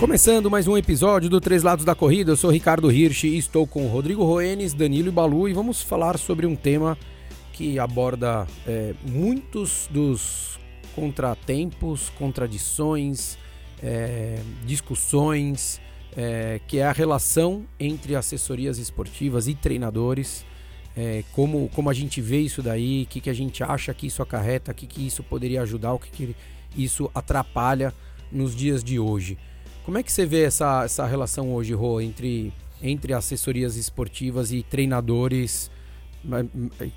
Começando mais um episódio do Três Lados da Corrida, eu sou Ricardo Hirsch e estou com Rodrigo Roenes, Danilo e Balu e vamos falar sobre um tema que aborda é, muitos dos contratempos, contradições, é, discussões, é, que é a relação entre assessorias esportivas e treinadores, é, como, como a gente vê isso daí, o que, que a gente acha que isso acarreta, o que, que isso poderia ajudar, o que, que isso atrapalha nos dias de hoje. Como é que você vê essa, essa relação hoje, Rô, entre, entre assessorias esportivas e treinadores?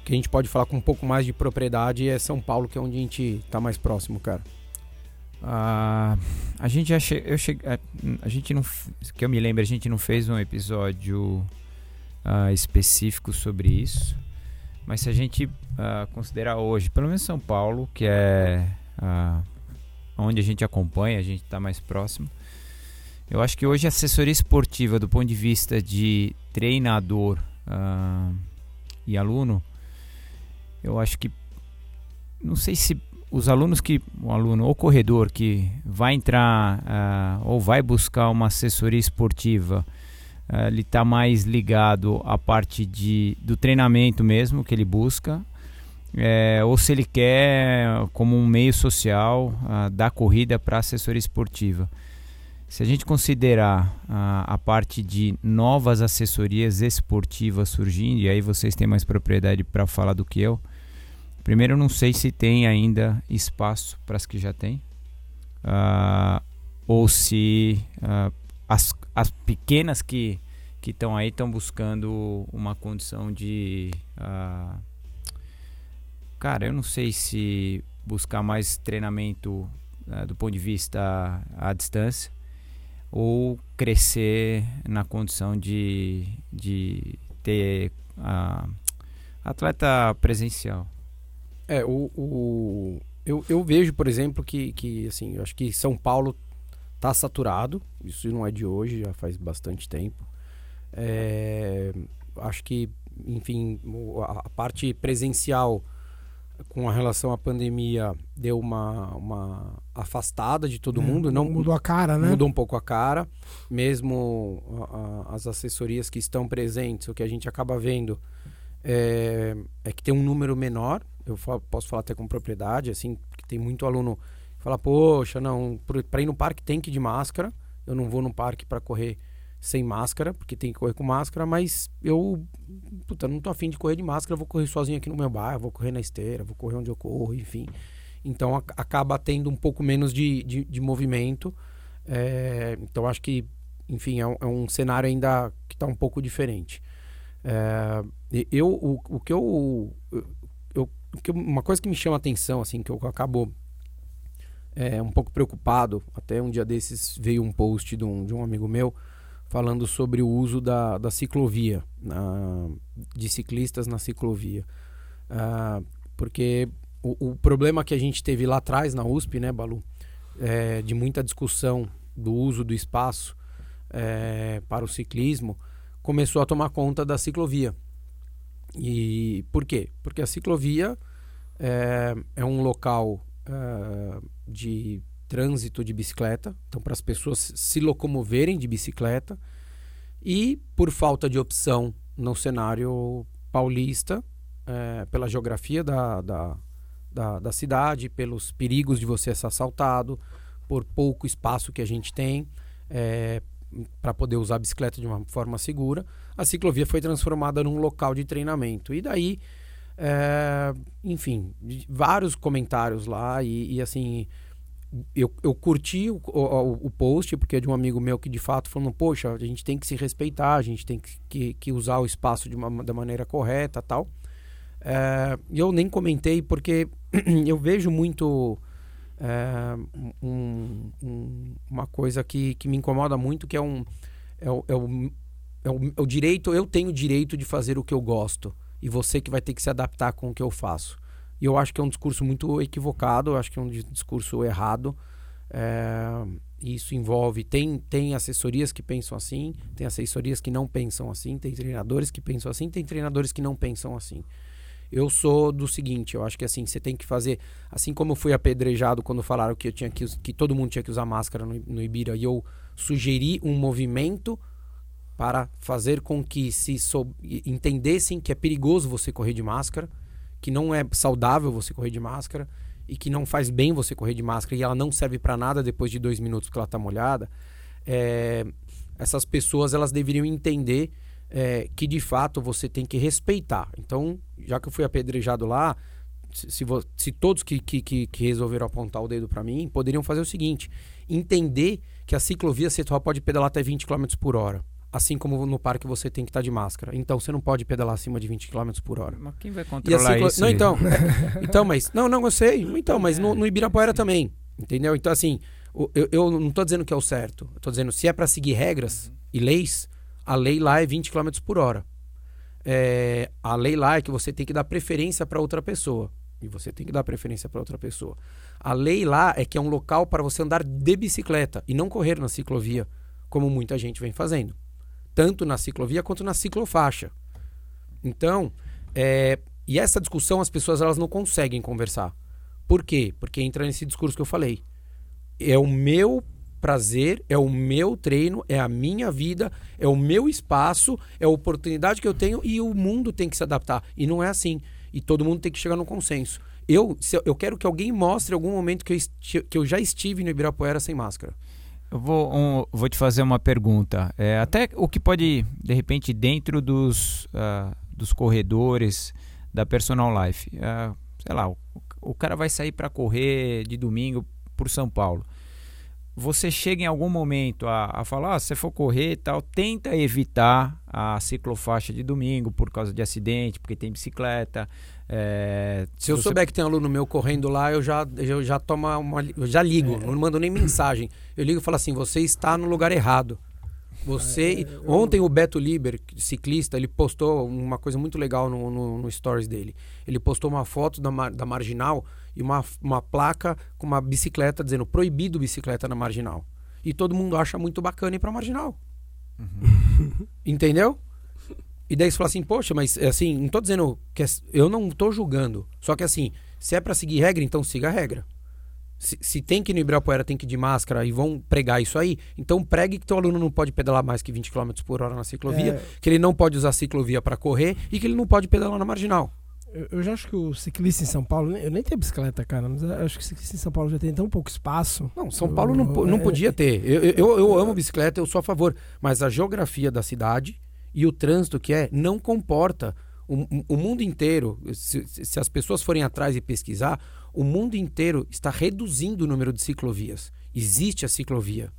Que a gente pode falar com um pouco mais de propriedade é São Paulo, que é onde a gente está mais próximo, cara. Uh, a gente já che eu che a, a, gente não que eu me lembro a gente não fez um episódio uh, específico sobre isso mas se a gente uh, considerar hoje pelo menos São Paulo que é onde a gente acompanha a gente está mais próximo eu acho que hoje a assessoria esportiva, do ponto de vista de treinador e aluno, eu acho que não sei se os alunos que o aluno ou corredor que vai entrar uh, ou vai buscar uma assessoria esportiva uh, ele está mais ligado à parte de, do treinamento mesmo que ele busca é, ou se ele quer como um meio social uh, da corrida para assessoria esportiva se a gente considerar a, a parte de novas assessorias esportivas surgindo, e aí vocês têm mais propriedade para falar do que eu. Primeiro, eu não sei se tem ainda espaço para as que já tem, uh, ou se uh, as, as pequenas que que estão aí estão buscando uma condição de uh, cara eu não sei se buscar mais treinamento uh, do ponto de vista à distância ou crescer na condição de, de ter a atleta presencial? É, o, o, eu, eu vejo, por exemplo, que, que assim, eu acho que São Paulo está saturado, isso não é de hoje, já faz bastante tempo. É, acho que, enfim, a, parte presencial com a relação à pandemia deu uma, uma afastada de todo é, mundo. Não mudou a cara, né? Mudou um pouco a cara. Mesmo a, a, as assessorias que estão presentes, o que a gente acaba vendo é, é que tem um número menor. Eu posso falar até com propriedade, assim, que tem muito aluno que fala, poxa, não, para ir no parque tem que ir de máscara. Eu não vou no parque para correr sem máscara, porque tem que correr com máscara, mas eu puta, não tô afim de correr de máscara, vou correr sozinho aqui no meu bairro, vou correr na esteira, vou correr onde eu corro, enfim. Então a, acaba tendo um pouco menos de, de, de movimento. É, então acho que, enfim, é um, é um cenário ainda que está um pouco diferente. É, eu, o, o que eu, uma coisa que me chama a atenção, assim, que eu acabo é, um pouco preocupado, até um dia desses veio um post de um, de um amigo meu, falando sobre o uso da, da ciclovia, de ciclistas na ciclovia. Uh, porque o, o, problema que a gente teve lá atrás na USP, né, Balu, é, de muita discussão do uso do espaço é, para o ciclismo, começou a tomar conta da ciclovia. E por quê? Porque a ciclovia é, é um local é, de trânsito de bicicleta, então para as pessoas se locomoverem de bicicleta, e por falta de opção no cenário paulista, é, pela geografia da, da, da, da, cidade, pelos perigos de você ser assaltado, por pouco espaço que a gente tem é, para poder usar a bicicleta de uma forma segura, a ciclovia foi transformada num local de treinamento. E daí, é, enfim, vários comentários lá e, e assim eu, eu curti o, o, o, post, porque é de um amigo meu que de fato falou, poxa, a gente tem que se respeitar, a gente tem que, que, que usar o espaço de uma, da maneira correta tal. É, eu nem comentei porque eu vejo muito é, um, um, uma coisa que, que me incomoda muito, que é um é o, é, o, é, o, é o direito, eu tenho o direito de fazer o que eu gosto e você que vai ter que se adaptar com o que eu faço. E eu acho que é um discurso muito equivocado, eu acho que é um discurso errado. É, isso envolve tem tem assessorias que pensam assim, tem assessorias que não pensam assim, tem treinadores que pensam assim, tem treinadores que não pensam assim. Eu sou do seguinte, eu acho que assim, você tem que fazer, assim como eu fui apedrejado quando falaram que eu tinha que que todo mundo tinha que usar máscara no, no Ibira e eu sugeri um movimento para fazer com que se sou, entendessem que é perigoso você correr de máscara, que não é saudável você correr de máscara e que não faz bem você correr de máscara e ela não serve para nada depois de dois minutos que ela está molhada, é, essas pessoas elas deveriam entender é, que de fato você tem que respeitar. Então, já que eu fui apedrejado lá, se, se, se todos que, que, que, resolveram apontar o dedo para mim, poderiam fazer o seguinte: entender que a ciclovia só pode pedalar até 20 km por hora. Assim como no parque você tem que estar tá de máscara. Então você não pode pedalar acima de 20 km por hora. Mas quem vai controlar ciclo... isso? Não, então. então, mas. Não, não, eu sei. Então, mas no, no Ibirapuera também. Entendeu? Então, assim, eu, eu não estou dizendo que é o certo. Eu tô dizendo, se é para seguir regras uhum. e leis, a lei lá é 20 km por hora. É, a lei lá é que você tem que dar preferência para outra pessoa. E você tem que dar preferência para outra pessoa. A lei lá é que é um local para você andar de bicicleta e não correr na ciclovia, como muita gente vem fazendo tanto na ciclovia quanto na ciclofaixa. Então, é, e essa discussão as pessoas elas não conseguem conversar. Por quê? Porque entra nesse discurso que eu falei. É o meu prazer, é o meu treino, é a minha vida, é o meu espaço, é a oportunidade que eu tenho e o mundo tem que se adaptar. E não é assim. E todo mundo tem que chegar no consenso. Eu, eu quero que alguém mostre algum momento que eu, que eu já estive no Ibirapuera sem máscara. Eu vou, um, vou te fazer uma pergunta. É, até o que pode, de repente, dentro dos, uh, dos corredores da Personal Life, uh, sei lá, o, o cara vai sair para correr de domingo por São Paulo. Você chega em algum momento a, a falar, ah, se você for correr e tal, tenta evitar a ciclofaixa de domingo por causa de acidente, porque tem bicicleta, é, se eu você... souber que tem aluno meu correndo lá, eu já, eu já tomo uma. Eu já ligo, é. não mando nem mensagem. Eu ligo e falo assim: você está no lugar errado. Você. É, eu... Ontem o Beto Liber, ciclista, ele postou uma coisa muito legal no, no, no stories dele. Ele postou uma foto da, da marginal e uma, uma placa com uma bicicleta dizendo proibido bicicleta na marginal. E todo mundo acha muito bacana ir pra marginal. Uhum. Entendeu? E daí você fala assim, poxa, mas assim, não tô dizendo que é, eu não tô julgando. Só que assim, se é para seguir regra, então siga a regra. Se, se, tem que ir no Ibirapuera, tem que ir de máscara e vão pregar isso aí, então pregue que teu aluno não pode pedalar mais que 20 km por hora na ciclovia, é... que ele não pode usar ciclovia para correr e que ele não pode pedalar na marginal. Eu, já acho que o ciclista em São Paulo, eu nem tenho bicicleta, cara, mas eu acho que o ciclista em São Paulo já tem tão pouco espaço. Não, São Paulo não, não é, podia ter. Eu, eu, eu amo bicicleta, eu sou a favor, mas a geografia da cidade e o trânsito que é não comporta. O, o mundo inteiro, se, se, as pessoas forem atrás e pesquisar, o mundo inteiro está reduzindo o número de ciclovias. Existe a ciclovia.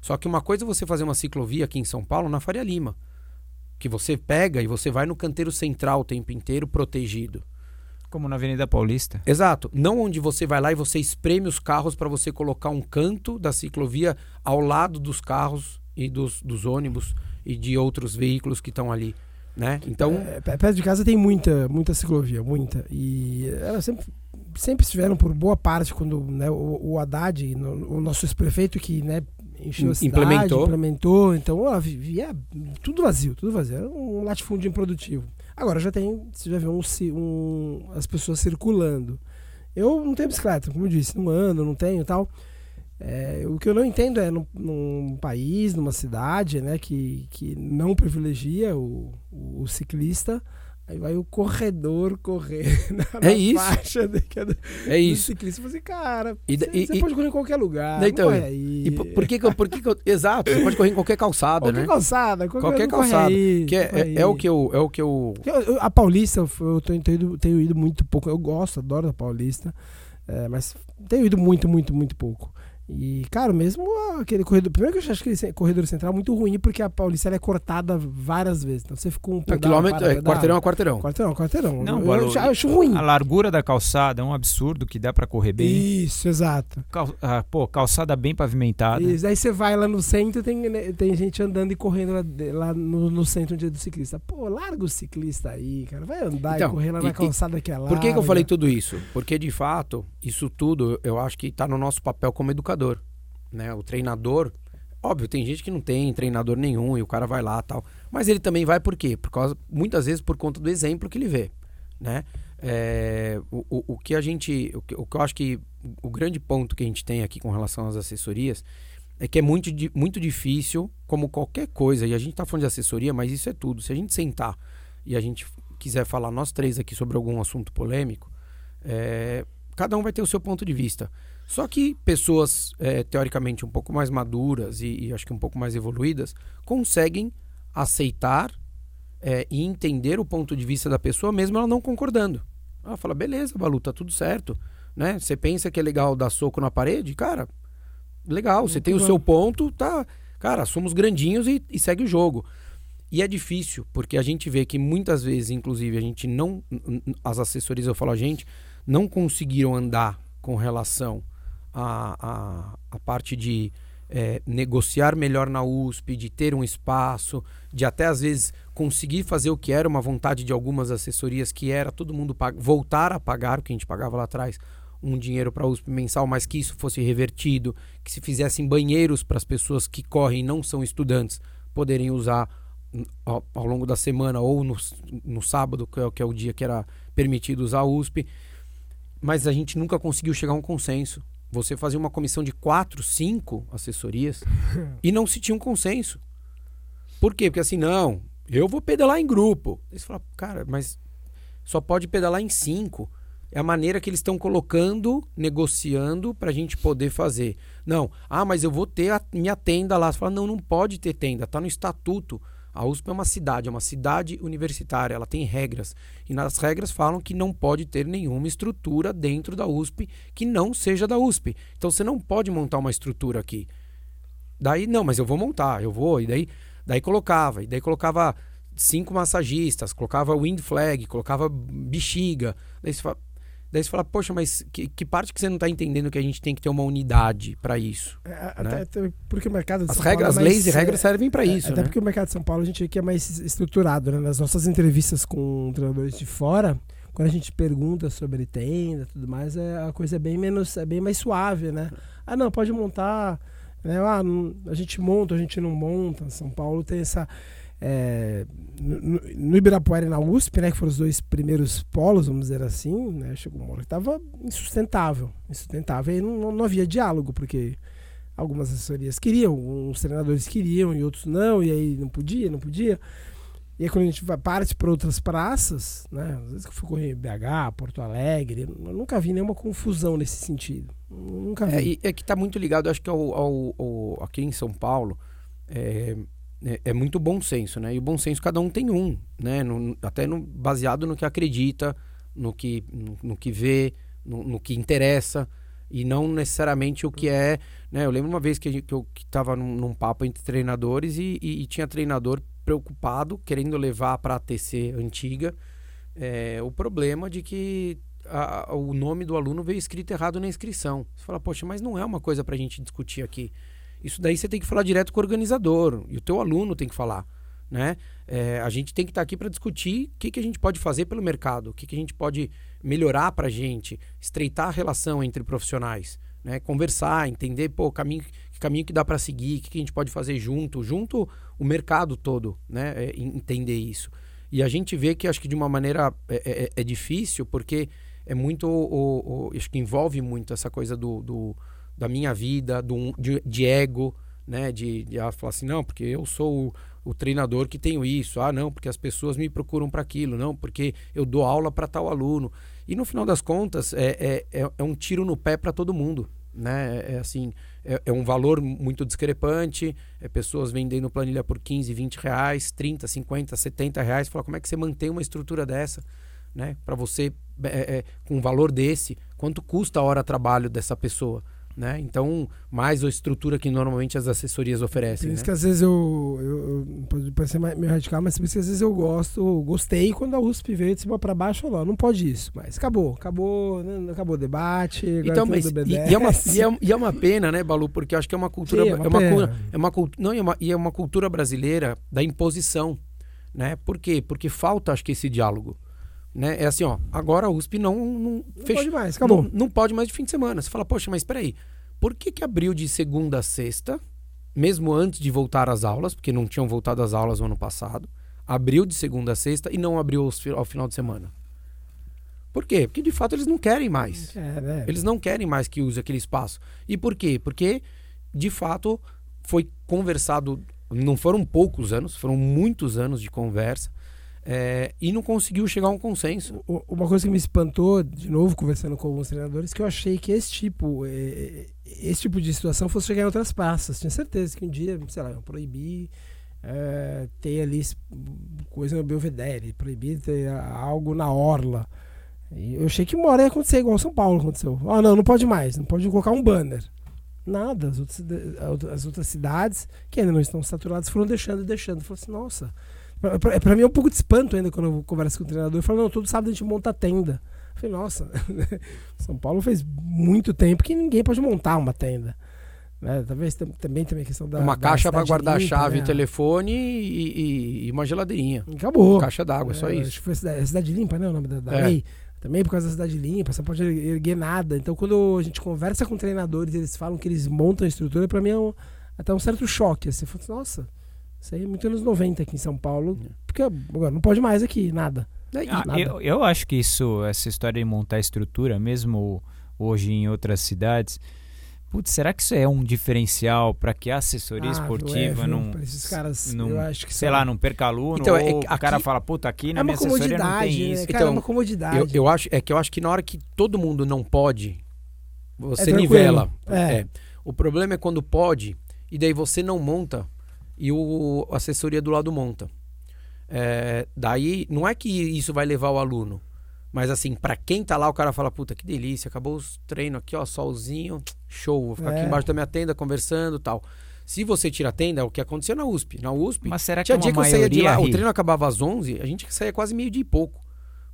Só que uma coisa é você fazer uma ciclovia aqui em São Paulo, na Faria Lima, que você pega e você vai no canteiro central o tempo inteiro protegido. Como na Avenida Paulista. Exato. Não onde você vai lá e você espreme os carros para você colocar um canto da ciclovia ao lado dos carros e dos, dos ônibus e de outros veículos que estão ali. Né? Então, é, perto de casa tem muita, muita ciclovia, muita. E elas sempre, sempre estiveram por boa parte quando né, o, o Haddad, no, o nosso ex-prefeito que né, encheu a cidade, implementou. implementou. Então, ó, via tudo vazio, tudo vazio. Era um latifúndio improdutivo. Agora já tem, você já vê um, um, as pessoas circulando. Eu não tenho bicicleta, como eu disse, não ando, não tenho tal. É, o que eu não entendo é num, num, país, numa cidade, né, que, que não privilegia o, o ciclista, aí vai o corredor correr na, é isso. faixa de, é isso. ciclista. Você, cara, e, você, e, você pode correr em qualquer lugar. Então, e por que, por que, exato, você pode correr em qualquer calçada, qualquer né? Calçada, qualquer, qualquer calçada. Aí, que é, é, é, o que eu, é o que eu... A Paulista, eu tenho, tenho, ido, tenho ido muito pouco. Eu gosto, adoro a Paulista, é, mas tenho ido muito, muito, muito pouco. E, cara, mesmo aquele corredor. Primeiro que eu acho aquele corredor central muito ruim, porque a Paulista é cortada várias vezes. Então você ficou um pedal, quilômetro, é, quarteirão a quarteirão. Quarteirão, quarteirão. Não, eu, eu, eu acho ruim. A largura da calçada é um absurdo que dá para correr bem. Isso, exato. Cal, ah, pô, calçada bem pavimentada. Isso, aí você vai lá no centro tem né, tem gente andando e correndo lá, lá no, no, centro dia do ciclista. Pô, larga o ciclista aí, cara. Vai andar então, e correr lá na calçada que é lá. Por que, que eu falei tudo isso? Porque, de fato, isso tudo eu acho que está no nosso papel como educador. Né? O treinador, óbvio, tem gente que não tem treinador nenhum e o cara vai lá tal. Mas ele também vai por quê? Por causa, muitas vezes por conta do exemplo que ele vê, né? É, o, o, o, que a gente, o que, o que eu acho que o grande ponto que a gente tem aqui com relação às assessorias é que é muito, muito difícil, como qualquer coisa, e a gente está falando de assessoria, mas isso é tudo. Se a gente sentar e a gente quiser falar nós três aqui sobre algum assunto polêmico, é, cada um vai ter o seu ponto de vista. Só que pessoas é, teoricamente um pouco mais maduras e, e, acho que um pouco mais evoluídas conseguem aceitar é, e entender o ponto de vista da pessoa, mesmo ela não concordando. Ela fala, beleza, Balu, tá tudo certo. Né? Você pensa que é legal dar soco na parede? Cara, legal, você tem bom. o seu ponto, tá. Cara, somos grandinhos e, e segue o jogo. E é difícil, porque a gente vê que muitas vezes, inclusive, a gente não. As assessorias, eu falo a gente, não conseguiram andar com relação a, a, a, parte de é, negociar melhor na USP, de ter um espaço, de até às vezes conseguir fazer o que era uma vontade de algumas assessorias, que era todo mundo voltar a pagar o que a gente pagava lá atrás, um dinheiro para a USP mensal, mas que isso fosse revertido, que se fizessem banheiros para as pessoas que correm e não são estudantes poderem usar ao, ao, longo da semana ou no, no sábado, que é, que é o dia que era permitido usar a USP. Mas a gente nunca conseguiu chegar a um consenso. Você fazia uma comissão de quatro, cinco assessorias e não se tinha um consenso. Por quê? Porque assim, não, eu vou pedalar em grupo. Eles falam, cara, mas só pode pedalar em cinco é a maneira que eles estão colocando, negociando para a gente poder fazer. Não, ah, mas eu vou ter a minha tenda lá. Você fala, não, não pode ter tenda, está no estatuto. A USP é uma cidade, é uma cidade universitária, ela tem regras. E nas regras falam que não pode ter nenhuma estrutura dentro da USP que não seja da USP. Então você não pode montar uma estrutura aqui. Daí, não, mas eu vou montar, eu vou. E daí, daí colocava, e daí colocava cinco massagistas, colocava wind flag, colocava bexiga. Daí você fala, Daí você fala, poxa, mas que, que parte que você não está entendendo que a gente tem que ter uma unidade para isso? É, né? até, até, porque o mercado de As São regras, Paulo é mais, leis e regras servem para é, isso. Até né? porque o mercado de São Paulo a gente aqui é mais estruturado, né? Nas nossas entrevistas com treinadores de fora, quando a gente pergunta sobre tenda e tudo mais, é, a coisa é bem menos, é bem mais suave, né? Ah, não, pode montar. Né? Ah, a gente monta, a gente não monta. São Paulo tem essa é, no, no, Ibirapuera e na USP, né, que foram os dois primeiros polos, vamos dizer assim, né, chegou uma hora que estava insustentável, insustentável, e não, não, havia diálogo, porque algumas assessorias queriam, uns treinadores queriam e outros não, e aí não podia, não podia. E aí quando a gente parte para outras praças, né, às vezes que eu fui correr em BH, Porto Alegre, eu nunca vi nenhuma confusão nesse sentido. Nunca vi. É, é que está muito ligado, acho que ao, ao, ao, aqui em São Paulo, é, é, é, muito bom senso, né? E o bom senso cada um tem um, né? No, até no, baseado no que acredita, no que, no, no que vê, no, que interessa e não necessariamente o que é, né? Eu lembro uma vez que, que eu estava num, num, papo entre treinadores e, e, e, tinha treinador preocupado, querendo levar para a TC antiga é, o problema de que a, o nome do aluno veio escrito errado na inscrição. Você fala, poxa, mas não é uma coisa para a gente discutir aqui. Isso daí você tem que falar direto com o organizador e o teu aluno tem que falar. Né? É, a gente tem que estar tá aqui para discutir o que, que a gente pode fazer pelo mercado, o que, que a gente pode melhorar para a gente, estreitar a relação entre profissionais, né? conversar, entender pô, caminho, que caminho que dá para seguir, o que, que a gente pode fazer junto, junto o mercado todo, né? É, entender isso. E a gente vê que acho que de uma maneira é, é, é difícil, porque é muito, o, o, acho que envolve muito essa coisa do, do da minha vida, do, de, de ego, né? De, de falar assim, não, porque eu sou o, o, treinador que tenho isso. Ah, não, porque as pessoas me procuram para aquilo. Não, porque eu dou aula para tal aluno. E no final das contas, é, é, é, é um tiro no pé para todo mundo. Né? É, é assim, é, é, um valor muito discrepante. É pessoas vendendo planilha por 15, 20 reais, 30, 50, 70 reais. Fala, como é que você mantém uma estrutura dessa? Né? Para você, é, é, com um valor desse, quanto custa a hora de trabalho dessa pessoa? Né? Então, mais a estrutura que normalmente as assessorias oferecem. Por isso né? que às vezes eu, eu, eu pode parecer meio radical, mas por isso que às vezes eu gosto, gostei quando a USP veio de cima para baixo falou, não pode isso, mas acabou, acabou, né? acabou o debate. Então, mas e, e, é uma, e, é, e, é, uma pena, né, Balu, porque acho que é uma cultura, Sim, é uma, é uma, é uma, não, é uma, e é uma cultura brasileira da imposição, né? Por quê? Porque falta, acho que esse diálogo. Né? É assim, ó, agora a USP não, não, não pode mais, acabou. Não, não, pode mais de fim de semana. Você fala, poxa, mas espera aí. por que, que abriu de segunda a sexta, mesmo antes de voltar às aulas, porque não tinham voltado às aulas no ano passado, abriu de segunda a sexta e não abriu ao final de semana? Por quê? Porque de fato eles não querem mais. É, né? Eles não querem mais que use aquele espaço. E por quê? Porque de fato foi conversado, não foram poucos anos, foram muitos anos de conversa. É, e não conseguiu chegar a um consenso. Uma coisa que me espantou, de novo, conversando com alguns treinadores, que eu achei que esse tipo, é, esse tipo de situação fosse chegar em outras praças. Tinha certeza que um dia, sei lá, proibir é, ter ali coisa no Belvedere, proibir ter algo na orla. E eu achei que uma hora ia acontecer igual São Paulo aconteceu. Ah, não, não pode mais, não pode colocar um banner. Nada, as outras, as outras cidades que ainda não estão saturadas foram deixando e deixando. Falei assim, nossa, pra, pra, pra, mim é um pouco de espanto ainda quando eu converso com o treinador. Eu falo, não, todo sábado a gente monta tenda. Eu falei, nossa, São Paulo fez muito tempo que ninguém pode montar uma tenda. Né? Talvez também tem a questão da. Uma da caixa para guardar limpa, chave, né? telefone e, e, e, uma geladeirinha. Acabou. Caixa d'água, é, só isso. Acho que foi cidade, cidade limpa, né? O nome da, da é. lei. Também por causa da cidade limpa, você pode erguer nada. Então, quando a gente conversa com treinadores, eles falam que eles montam a estrutura, para mim é um, até um certo choque. Assim, nossa, isso aí é muito anos 90 aqui em São Paulo, é. porque agora não pode mais aqui, nada. Ah, nada. Eu, eu acho que isso, essa história de montar a estrutura, mesmo hoje em outras cidades, Putz, será que isso é um diferencial para que a assessoria ah, esportiva é, não, esses caras, não, eu acho que sei lá, não perca aluno então, é, aqui, o cara fala, puta, aqui na é minha assessoria não tem né? isso. Cara, então, é uma comodidade. Eu, eu, acho, é que eu acho que na hora que todo mundo não pode, você é nivela. É. é. O problema é quando pode e daí você não monta e o a assessoria do lado monta. É, daí não é que isso vai levar o aluno, mas assim, para quem tá lá, o cara fala, puta, que delícia, acabou os treinos aqui, ó, solzinho, show, vou ficar é. aqui embaixo da minha tenda conversando tal. Se você tira a tenda, é o que aconteceu na USP. Na USP, Mas será que tinha é dia que eu saía de lá, o treino acabava às 11, a gente saía quase meio dia e pouco.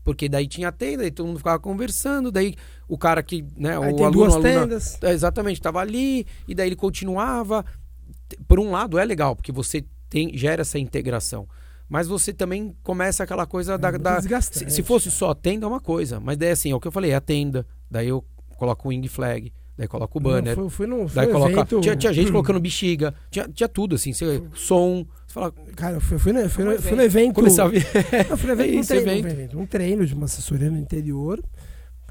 Porque daí tinha a tenda, e todo mundo ficava conversando, daí o cara que, né, Aí o tem aluno, duas aluna, tendas. É, exatamente, estava ali, e daí ele continuava. Por um lado é legal, porque você tem, gera essa integração mas você também começa aquela coisa é da. da se, se, fosse só a tenda, é uma coisa. Mas daí assim, é o que eu falei, é a tenda. Daí eu coloco o wing flag, daí coloco o banner. Não, foi, foi no, daí coloca, evento... tinha, tinha, gente colocando bexiga, tinha, tinha tudo, assim, você, som. Você fala, Cara, eu fui, fui, no, fui, no, fui no evento. Começar a ver. Fui no evento, um, treino, evento. um treino de uma assessoria no interior.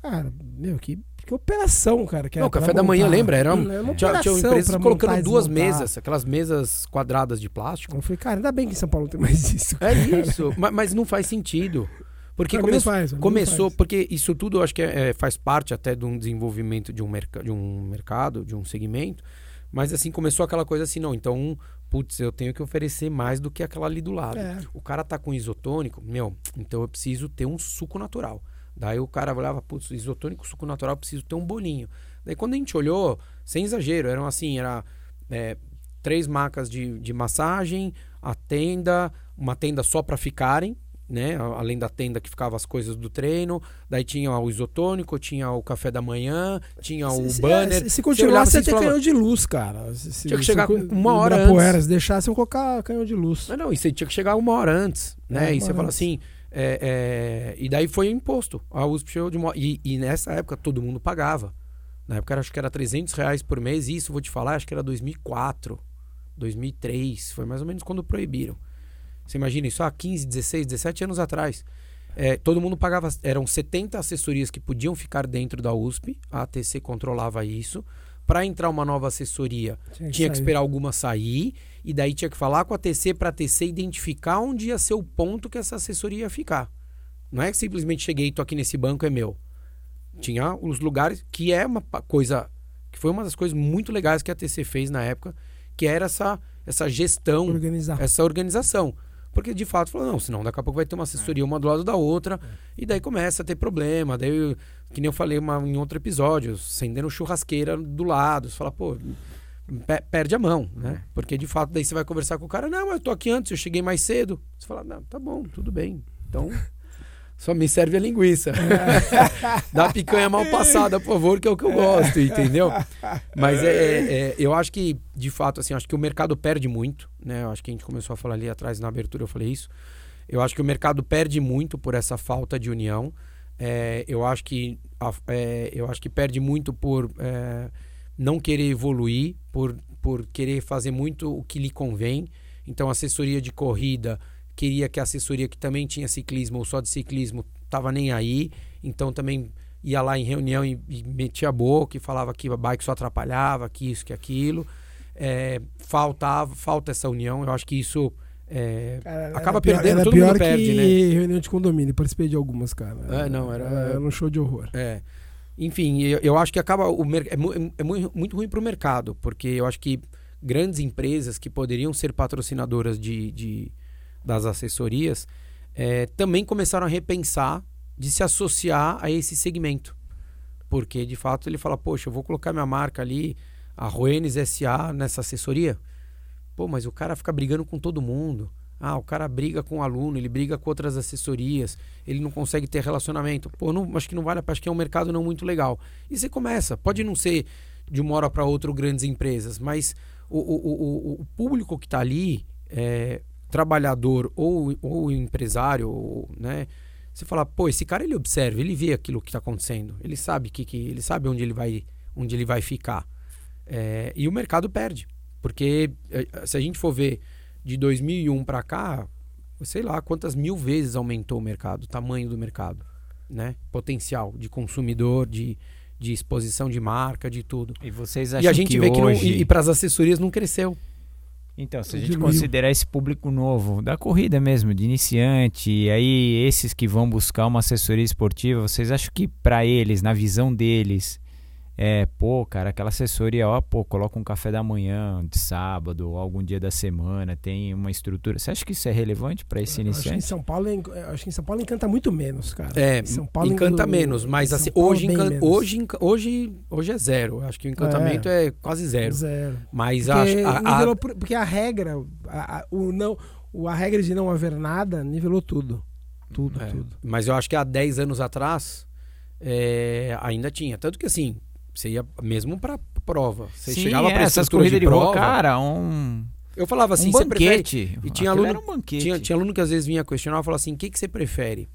Cara, meu, que que operação, cara. Que não, café da manhã, lembra? Era um, uma tinha, tinha empresas colocando duas mesas, aquelas mesas quadradas de plástico. Eu falei, cara, ainda bem que em São Paulo tem mais isso. É cara. É isso, mas, mas, não faz sentido. Porque come faz, começou, porque isso tudo eu acho que é, é, faz parte até de um desenvolvimento de um, de um mercado, de um segmento. Mas assim, começou aquela coisa assim, não, então, putz, eu tenho que oferecer mais do que aquela ali do lado. É. O cara tá com isotônico, meu, então eu preciso ter um suco natural. Daí o cara olhava, putz, isotônico, suco natural, preciso ter um bolinho. Daí quando a gente olhou, sem exagero, eram assim, era é, três macas de, de massagem, a tenda, uma tenda só para ficarem, né? Além da tenda que ficava as coisas do treino, daí tinha o isotônico, tinha o café da manhã, tinha o se, banner. Se, se continuar, você, tem canhão de luz, cara. Se, tinha que chegar se, uma hora antes. Poeira, se deixasse eu colocar canhão de luz. Não, não, e você tinha que chegar uma hora antes, né? É, e você fala assim, é, é, e daí foi imposto. A USP chegou de uma, e, e, nessa época todo mundo pagava. Na época acho que era 300 reais por mês. E isso vou te falar, acho que era 2004, 2003. Foi mais ou menos quando proibiram. Você imagina isso há 15, 16, 17 anos atrás. É, todo mundo pagava. Eram 70 assessorias que podiam ficar dentro da USP. A ATC controlava isso para entrar uma nova assessoria, tinha que, tinha que esperar alguma sair e daí tinha que falar com a TC para a TC identificar onde ia ser o ponto que essa assessoria ia ficar. Não é que simplesmente cheguei e tô aqui nesse banco é meu. Tinha os lugares que é uma coisa que foi uma das coisas muito legais que a TC fez na época, que era essa essa gestão, Organizar. essa organização. Porque de fato falou, não, senão daqui a pouco vai ter uma assessoria uma do lado da outra, é. e daí começa a ter problema. Daí, que nem eu falei uma, em outro episódio, acendendo churrasqueira do lado. Você fala, pô, perde a mão, né? É. Porque de fato daí você vai conversar com o cara, não, mas eu tô aqui antes, eu cheguei mais cedo. Você fala, não, tá bom, tudo bem. Então. Só me serve a linguiça. Dá picanha mal passada, por favor, que é o que eu gosto, entendeu? Mas é, é, é, eu acho que, de fato, assim, acho que o mercado perde muito, né? Eu acho que a gente começou a falar ali atrás na abertura, eu falei isso. Eu acho que o mercado perde muito por essa falta de união. É, eu acho que é, eu acho que perde muito por é, não querer evoluir, por, por querer fazer muito o que lhe convém. Então, assessoria de corrida queria que a assessoria que também tinha ciclismo ou só de ciclismo tava nem aí. Então, também ia lá em reunião e, e metia a boca e falava que a bike só atrapalhava, que isso, que aquilo. É, faltava, falta essa união. Eu acho que isso é, cara, acaba pior, perdendo, todo mundo perde, né? reunião de condomínio, participei de algumas, cara. É, não, era, era um show de horror. É. Enfim, eu, eu acho que acaba o é, é muito ruim para o mercado, porque eu acho que grandes empresas que poderiam ser patrocinadoras de, de das assessorias é, também começaram a repensar de se associar a esse segmento. Porque, de fato, ele fala, poxa, eu vou colocar minha marca ali, a Roenes SA, nessa assessoria. Pô, mas o cara fica brigando com todo mundo. Ah, o cara briga com o aluno, ele briga com outras assessorias, ele não consegue ter relacionamento. Pô, não, acho que não vale, acho que é um mercado não muito legal. E você começa, pode não ser de uma hora para outra grandes empresas, mas o, o, o, o público que está ali, é, trabalhador ou, ou empresário, ou, né? Você fala, pô, esse cara ele observa, ele vê aquilo que está acontecendo, ele sabe que, que ele sabe onde ele vai, onde ele vai ficar. É, e o mercado perde, porque é, se a gente for ver de 2001 para cá, sei lá quantas mil vezes aumentou o mercado, o tamanho do mercado, né? Potencial de consumidor, de, de exposição de marca, de tudo. E vocês acham e a gente que vê hoje... que não, e, e para as assessorias não cresceu. Então, se a gente considerar esse público novo, da corrida mesmo, de iniciante, e aí esses que vão buscar uma assessoria esportiva, vocês acham que para eles, na visão deles, é, pô, cara, aquela assessoria, ó, pô, coloca um café da manhã de sábado ou algum dia da semana, tem uma estrutura. Você acha que isso é relevante para esse iniciante? Acho que em São Paulo, acho que em São Paulo encanta muito menos, cara. É, São Paulo encanta menos, mas assim, hoje, encan... menos. hoje, hoje, hoje é zero. Acho que o encantamento é, é quase zero. Zero. Mas porque acho, a, a... porque a regra, a, o não, a regra de não haver nada nivelou tudo. Tudo, é, tudo. Mas eu acho que há 10 anos atrás é, ainda tinha. Tanto que assim, você ia mesmo para prova. Você Sim, chegava é, para essas corridas de, prova, cara, um eu falava assim, um banquete. E tinha aluno, um banquete. Tinha, tinha aluno que às vezes vinha questionar e falava assim: o que, que você prefere?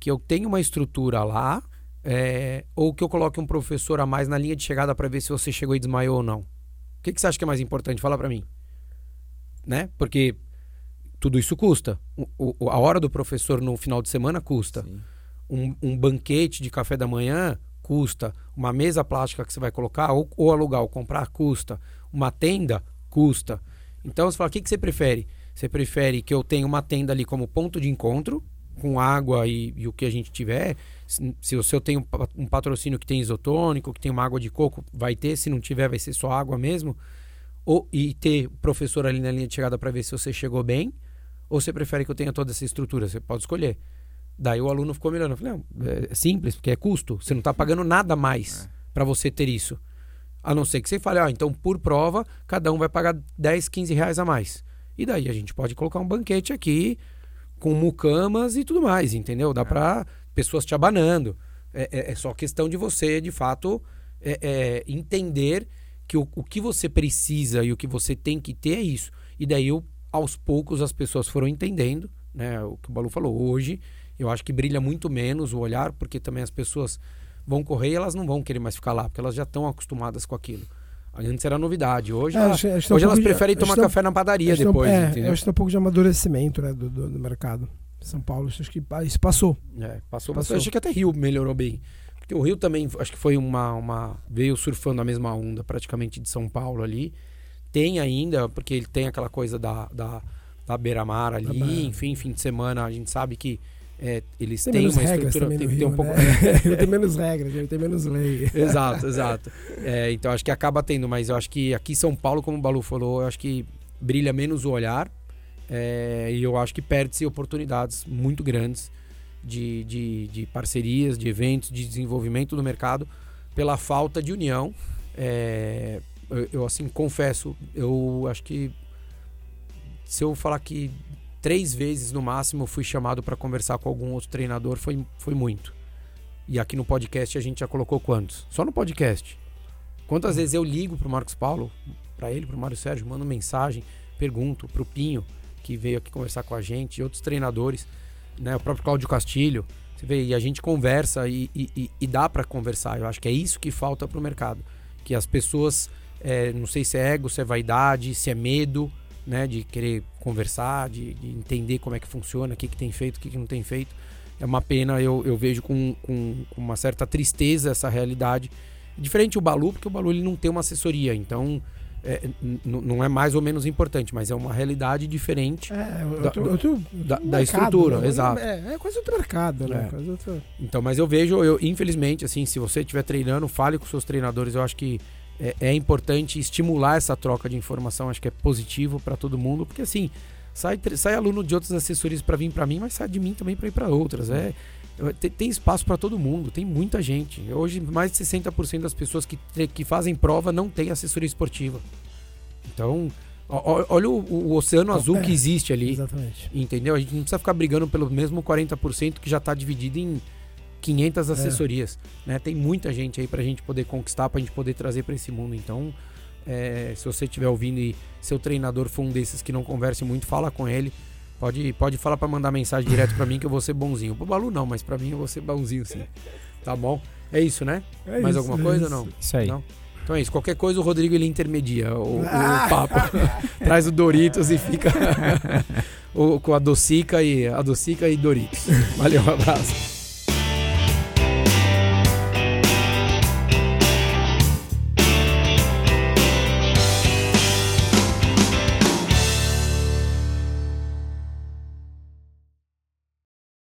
Que eu tenha uma estrutura lá é, ou que eu coloque um professor a mais na linha de chegada para ver se você chegou e desmaiou ou não? O que, que você acha que é mais importante? Fala para mim. Né? Porque tudo isso custa. O, o, a hora do professor no final de semana custa. Um, um, banquete de café da manhã custa. Uma mesa plástica que você vai colocar, ou, ou alugar ou comprar, custa. Uma tenda, custa. Então você fala, o que, que você prefere? Você prefere que eu tenha uma tenda ali como ponto de encontro, com água e, e o que a gente tiver. Se, se, se eu tenho um patrocínio que tem isotônico, que tem uma água de coco, vai ter. Se não tiver, vai ser só água mesmo. Ou, e ter professor ali na linha de chegada para ver se você chegou bem. Ou você prefere que eu tenha toda essa estrutura? Você pode escolher. Daí o aluno ficou melhorando. Eu falei, não, é simples, porque é custo. Você não está pagando nada mais é. para você ter isso. A não ser que você fale, ah, então por prova, cada um vai pagar 10, 15 reais a mais. E daí a gente pode colocar um banquete aqui com mucamas e tudo mais, entendeu? Dá é. para pessoas te abanando. É, é, é, só questão de você, de fato, é, é, entender que o, o que você precisa e o que você tem que ter é isso. E daí, eu, aos poucos, as pessoas foram entendendo, né? O que o Balu falou. Hoje, eu acho que brilha muito menos o olhar, porque também as pessoas vão correr e elas não vão querer mais ficar lá, porque elas já estão acostumadas com aquilo. Antes era novidade. Hoje, é, ela, hoje um elas de, preferem tomar café na padaria depois. É, entendeu? acho que tem um pouco de amadurecimento né, do, do, do mercado. São Paulo, acho que isso passou. É, passou, passou. Acho que até Rio melhorou bem. Porque o Rio também, acho que foi uma, uma. veio surfando a mesma onda praticamente de São Paulo ali. Tem ainda, porque ele tem aquela coisa da, da, da beira-mar ali, enfim, fim de semana, a gente sabe que é, eles tem têm uma estrutura. Tem, Rio, tem um pouco. Né? tem menos regras, tem menos lei. exato, exato. É, então acho que acaba tendo, mas eu acho que aqui em São Paulo, como o Balu falou, eu acho que brilha menos o olhar. É, e eu acho que perde-se oportunidades muito grandes de, de, de, parcerias, de eventos, de desenvolvimento do mercado pela falta de união. É, eu, eu, assim confesso, eu acho que se eu falar que três vezes no máximo fui chamado para conversar com algum outro treinador, foi, foi muito. E aqui no podcast a gente já colocou quantos? Só no podcast. Quantas vezes eu ligo pro Marcos Paulo, para ele, pro Mário Sérgio, mando mensagem, pergunto pro Pinho, que veio aqui conversar com a gente, e outros treinadores, né, o próprio Cláudio Castilho, você vê, e a gente conversa e, e, e dá para conversar. Eu acho que é isso que falta pro mercado. que as pessoas, é, não sei se é ego, se é vaidade, se é medo, né, de querer conversar, de, de entender como é que funciona, o que, que tem feito, o que, que não tem feito. É uma pena, eu, eu vejo com, com, com uma certa tristeza essa realidade. Diferente o Balu, porque o Balu ele não tem uma assessoria, então é, não é mais ou menos importante, mas é uma realidade diferente é, outro, da, outro, da, mercado, da, estrutura, né? exato. É, é, quase outro mercado, né? É. Então, mas eu vejo, eu infelizmente, assim, se você estiver treinando, fale com seus treinadores. Eu acho que é, é importante estimular essa troca de informação. Acho que é positivo para todo mundo, porque assim sai, sai aluno de outras assessorias para vir para mim, mas sai de mim também para ir para outras. É tem, tem espaço para todo mundo, tem muita gente. Hoje, mais de 60% das pessoas que, que fazem prova não tem assessoria esportiva. Então, olha o, o oceano azul é, que existe ali. Exatamente. Entendeu? A gente não precisa ficar brigando pelo mesmo 40% que já está dividido em 500 é. assessorias. É. Né? Tem muita gente aí para a gente poder conquistar, para a gente poder trazer para esse mundo. Então, é, se você estiver ouvindo e seu treinador for um desses que não converse muito, fala com ele Pode, pode falar para mandar mensagem direto para mim que eu vou ser bonzinho. Pro Balu não, mas para mim eu vou ser bonzinho sim. Tá bom? É isso, né? É Mais isso, alguma é coisa isso. ou não? Isso aí. Não? Então é isso. Qualquer coisa o Rodrigo ele intermedia o, ah! o papo. Traz o Doritos e fica o, com a docica e a docica e Doritos. Valeu, um abraço.